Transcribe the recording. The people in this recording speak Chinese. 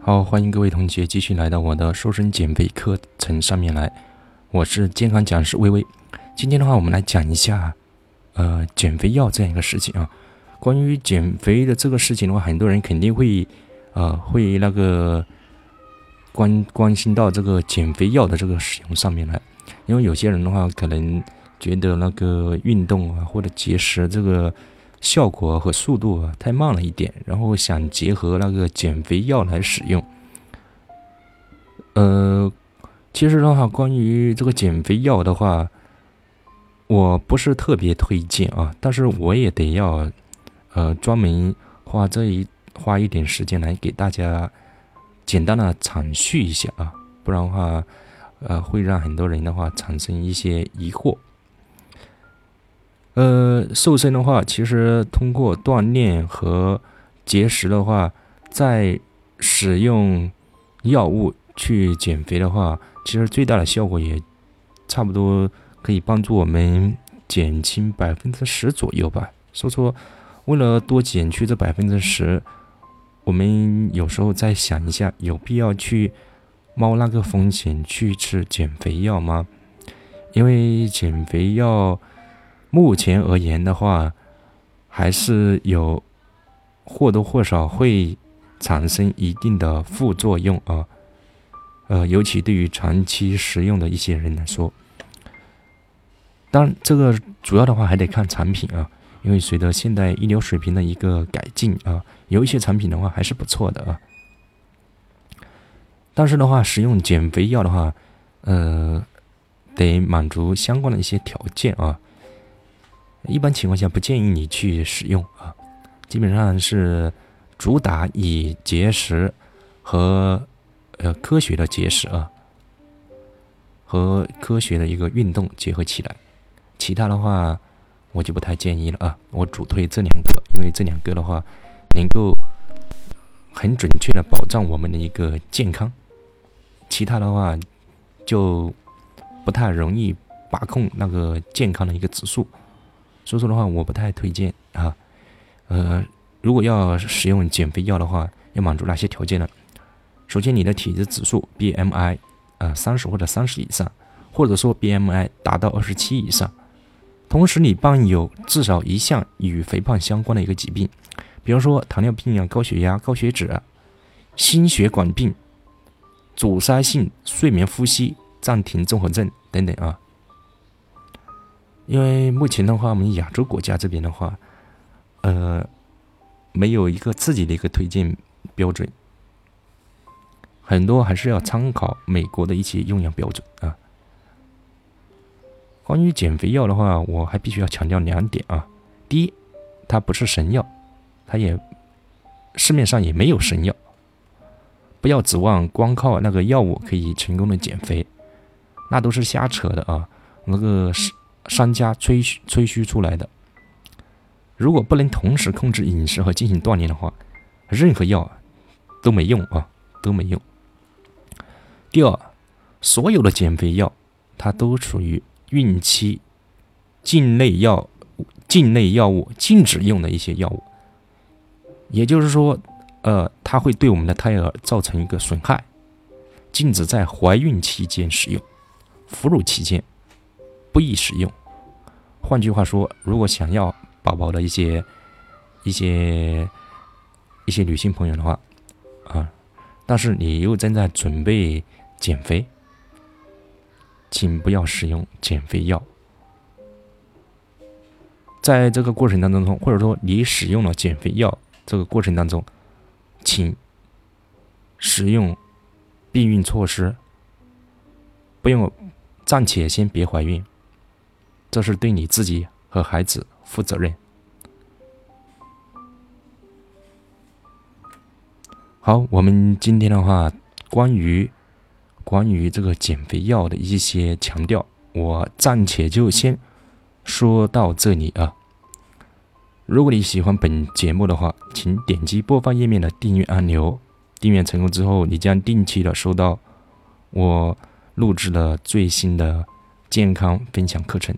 好，欢迎各位同学继续来到我的瘦身减肥课程上面来。我是健康讲师微微。今天的话，我们来讲一下，呃，减肥药这样一个事情啊。关于减肥的这个事情的话，很多人肯定会，呃，会那个关关心到这个减肥药的这个使用上面来。因为有些人的话，可能觉得那个运动啊或者节食这个。效果和速度啊太慢了一点，然后想结合那个减肥药来使用。呃，其实的话，关于这个减肥药的话，我不是特别推荐啊，但是我也得要呃专门花这一花一点时间来给大家简单的阐述一下啊，不然的话呃会让很多人的话产生一些疑惑。呃，瘦身的话，其实通过锻炼和节食的话，在使用药物去减肥的话，其实最大的效果也差不多可以帮助我们减轻百分之十左右吧。所以说，为了多减去这百分之十，我们有时候再想一下，有必要去冒那个风险去吃减肥药吗？因为减肥药。目前而言的话，还是有或多或少会产生一定的副作用啊，呃，尤其对于长期食用的一些人来说。当然，这个主要的话还得看产品啊，因为随着现代医疗水平的一个改进啊，有一些产品的话还是不错的啊。但是的话，使用减肥药的话，呃，得满足相关的一些条件啊。一般情况下不建议你去使用啊，基本上是主打以节食和呃科学的节食啊，和科学的一个运动结合起来，其他的话我就不太建议了啊。我主推这两个，因为这两个的话能够很准确的保障我们的一个健康，其他的话就不太容易把控那个健康的一个指数。所以说的话，我不太推荐啊。呃，如果要使用减肥药的话，要满足哪些条件呢？首先，你的体质指数 BMI 啊三十或者三十以上，或者说 BMI 达到二十七以上。同时，你伴有至少一项与肥胖相关的一个疾病，比如说糖尿病啊、高血压、高血脂、心血管病、阻塞性睡眠呼吸暂停综合症等等啊。因为目前的话，我们亚洲国家这边的话，呃，没有一个自己的一个推荐标准，很多还是要参考美国的一些用药标准啊。关于减肥药的话，我还必须要强调两点啊。第一，它不是神药，它也市面上也没有神药，不要指望光靠那个药物可以成功的减肥，那都是瞎扯的啊。那个是。商家吹嘘吹嘘出来的，如果不能同时控制饮食和进行锻炼的话，任何药都没用啊，都没用。第二，所有的减肥药它都属于孕期境内药境内药物禁止用的一些药物，也就是说，呃，它会对我们的胎儿造成一个损害，禁止在怀孕期间使用，哺乳期间。不宜使用。换句话说，如果想要宝宝的一些、一些、一些女性朋友的话，啊，但是你又正在准备减肥，请不要使用减肥药。在这个过程当中，或者说你使用了减肥药这个过程当中，请使用避孕措施，不用，暂且先别怀孕。这是对你自己和孩子负责任。好，我们今天的话，关于关于这个减肥药的一些强调，我暂且就先说到这里啊。如果你喜欢本节目的话，请点击播放页面的订阅按钮。订阅成功之后，你将定期的收到我录制的最新的健康分享课程。